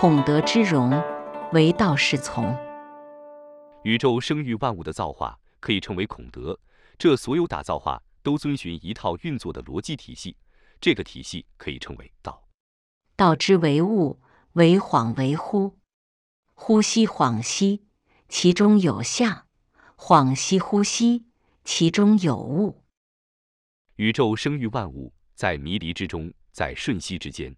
孔德之容，为道是从。宇宙生育万物的造化可以称为孔德，这所有打造化都遵循一套运作的逻辑体系，这个体系可以称为道。道之为物，为恍为惚。呼吸恍兮，其中有象；恍兮呼吸，其中有物。宇宙生育万物，在迷离之中，在瞬息之间，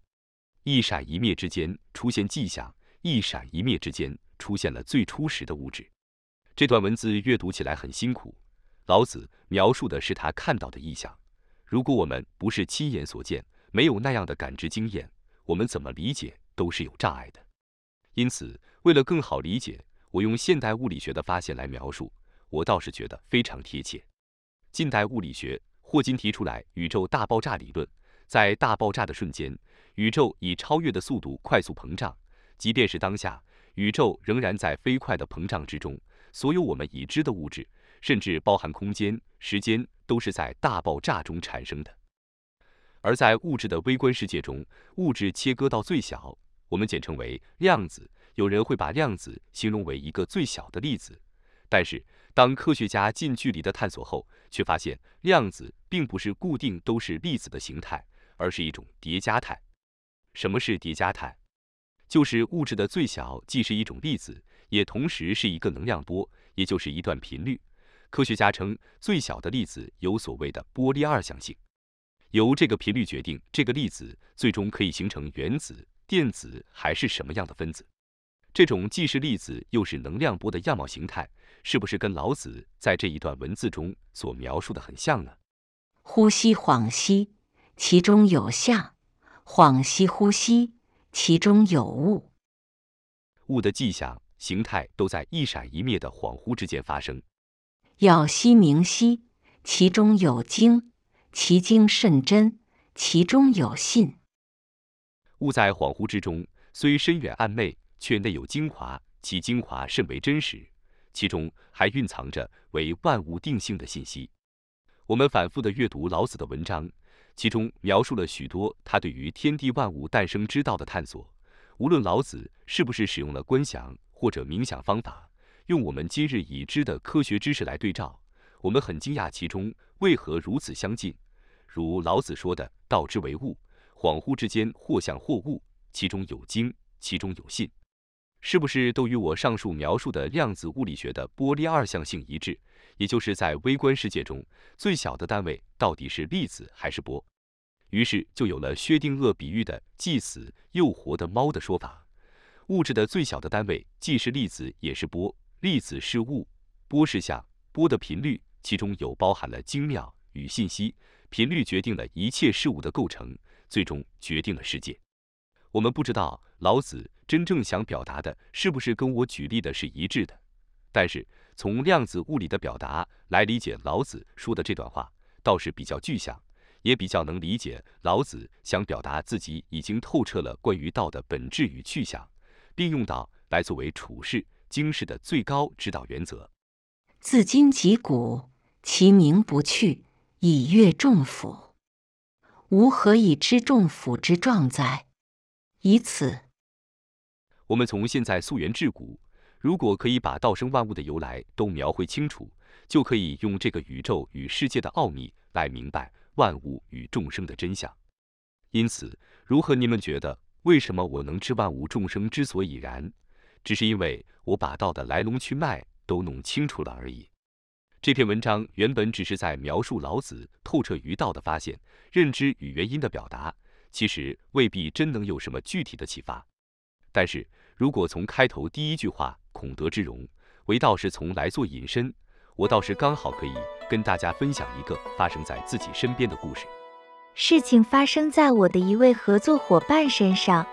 一闪一灭之间出现迹象，一闪一灭之间出现了最初时的物质。这段文字阅读起来很辛苦。老子描述的是他看到的意象。如果我们不是亲眼所见，没有那样的感知经验，我们怎么理解都是有障碍的。因此，为了更好理解，我用现代物理学的发现来描述，我倒是觉得非常贴切。近代物理学，霍金提出来宇宙大爆炸理论，在大爆炸的瞬间，宇宙以超越的速度快速膨胀。即便是当下，宇宙仍然在飞快的膨胀之中。所有我们已知的物质，甚至包含空间、时间，都是在大爆炸中产生的。而在物质的微观世界中，物质切割到最小，我们简称为量子。有人会把量子形容为一个最小的粒子，但是当科学家近距离的探索后，却发现量子并不是固定都是粒子的形态，而是一种叠加态。什么是叠加态？就是物质的最小既是一种粒子。也同时是一个能量波，也就是一段频率。科学家称，最小的粒子有所谓的波粒二象性，由这个频率决定这个粒子最终可以形成原子、电子还是什么样的分子。这种既是粒子又是能量波的样貌形态，是不是跟老子在这一段文字中所描述的很像呢？呼吸恍兮，其中有象；恍兮惚兮，其中有物。物的迹象。形态都在一闪一灭的恍惚之间发生。杳兮明兮，其中有精；其精甚真，其中有信。物在恍惚之中，虽深远暗昧，却内有精华，其精华甚为真实，其中还蕴藏着为万物定性的信息。我们反复的阅读老子的文章，其中描述了许多他对于天地万物诞生之道的探索。无论老子是不是使用了观想。或者冥想方法，用我们今日已知的科学知识来对照，我们很惊讶其中为何如此相近。如老子说的“道之为物，恍惚之间或象或物，其中有精，其中有信”，是不是都与我上述描述的量子物理学的波粒二象性一致？也就是在微观世界中，最小的单位到底是粒子还是波？于是就有了薛定谔比喻的既死又活的猫的说法。物质的最小的单位既是粒子也是波，粒子是物，波是像，波的频率其中有包含了精妙与信息，频率决定了一切事物的构成，最终决定了世界。我们不知道老子真正想表达的是不是跟我举例的是一致的，但是从量子物理的表达来理解老子说的这段话，倒是比较具象，也比较能理解老子想表达自己已经透彻了关于道的本质与去向。并用道来作为处世经世的最高指导原则。自今及古，其名不去，以阅众甫。吾何以知众甫之壮哉？以此。我们从现在溯源至古，如果可以把道生万物的由来都描绘清楚，就可以用这个宇宙与世界的奥秘来明白万物与众生的真相。因此，如何你们觉得？为什么我能知万物众生之所以然？只是因为我把道的来龙去脉都弄清楚了而已。这篇文章原本只是在描述老子透彻于道的发现、认知与原因的表达，其实未必真能有什么具体的启发。但是如果从开头第一句话“孔德之容，为道是从来”做引申，我倒是刚好可以跟大家分享一个发生在自己身边的故事。事情发生在我的一位合作伙伴身上，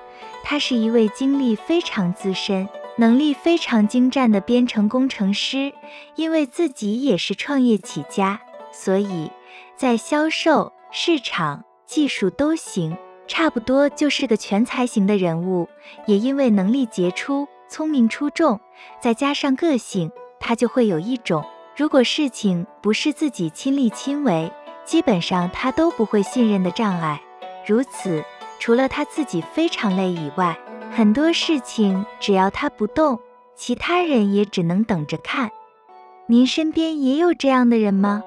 他是一位经历非常资深、能力非常精湛的编程工程师。因为自己也是创业起家，所以在销售、市场、技术都行，差不多就是个全才型的人物。也因为能力杰出、聪明出众，再加上个性，他就会有一种，如果事情不是自己亲力亲为。基本上他都不会信任的障碍，如此，除了他自己非常累以外，很多事情只要他不动，其他人也只能等着看。您身边也有这样的人吗？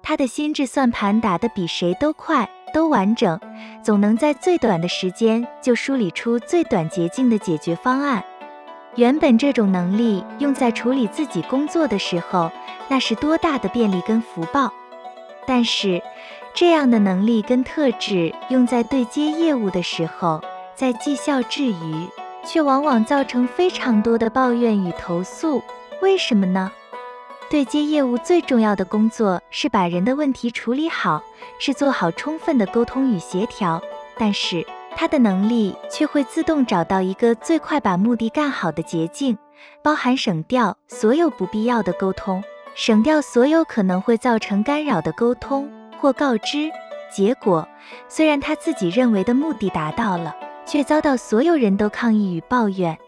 他的心智算盘打得比谁都快，都完整，总能在最短的时间就梳理出最短捷径的解决方案。原本这种能力用在处理自己工作的时候，那是多大的便利跟福报。但是，这样的能力跟特质用在对接业务的时候，在绩效之余，却往往造成非常多的抱怨与投诉。为什么呢？对接业务最重要的工作是把人的问题处理好，是做好充分的沟通与协调。但是，他的能力却会自动找到一个最快把目的干好的捷径，包含省掉所有不必要的沟通，省掉所有可能会造成干扰的沟通或告知。结果，虽然他自己认为的目的达到了，却遭到所有人都抗议与抱怨。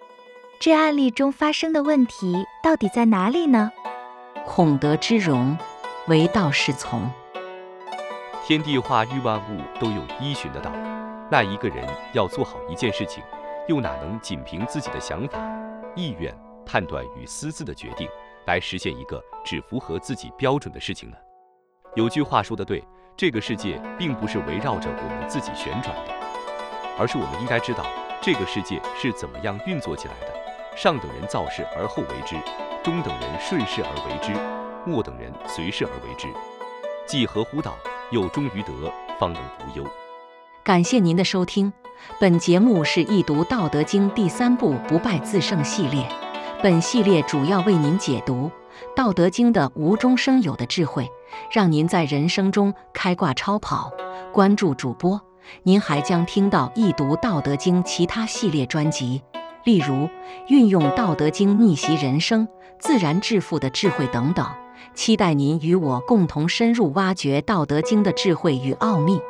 这案例中发生的问题到底在哪里呢？孔德之容，唯道是从。天地化育万物都有依循的道。那一个人要做好一件事情，又哪能仅凭自己的想法、意愿、判断与私自的决定，来实现一个只符合自己标准的事情呢？有句话说的对，这个世界并不是围绕着我们自己旋转的，而是我们应该知道这个世界是怎么样运作起来的。上等人造势而后为之，中等人顺势而为之，末等人随势而为之。既合乎道，又忠于德，方能无忧。感谢您的收听，本节目是易读《道德经》第三部“不败自胜”系列。本系列主要为您解读《道德经》的无中生有的智慧，让您在人生中开挂超跑。关注主播，您还将听到易读《道德经》其他系列专辑，例如运用《道德经》逆袭人生、自然致富的智慧等等。期待您与我共同深入挖掘《道德经》的智慧与奥秘。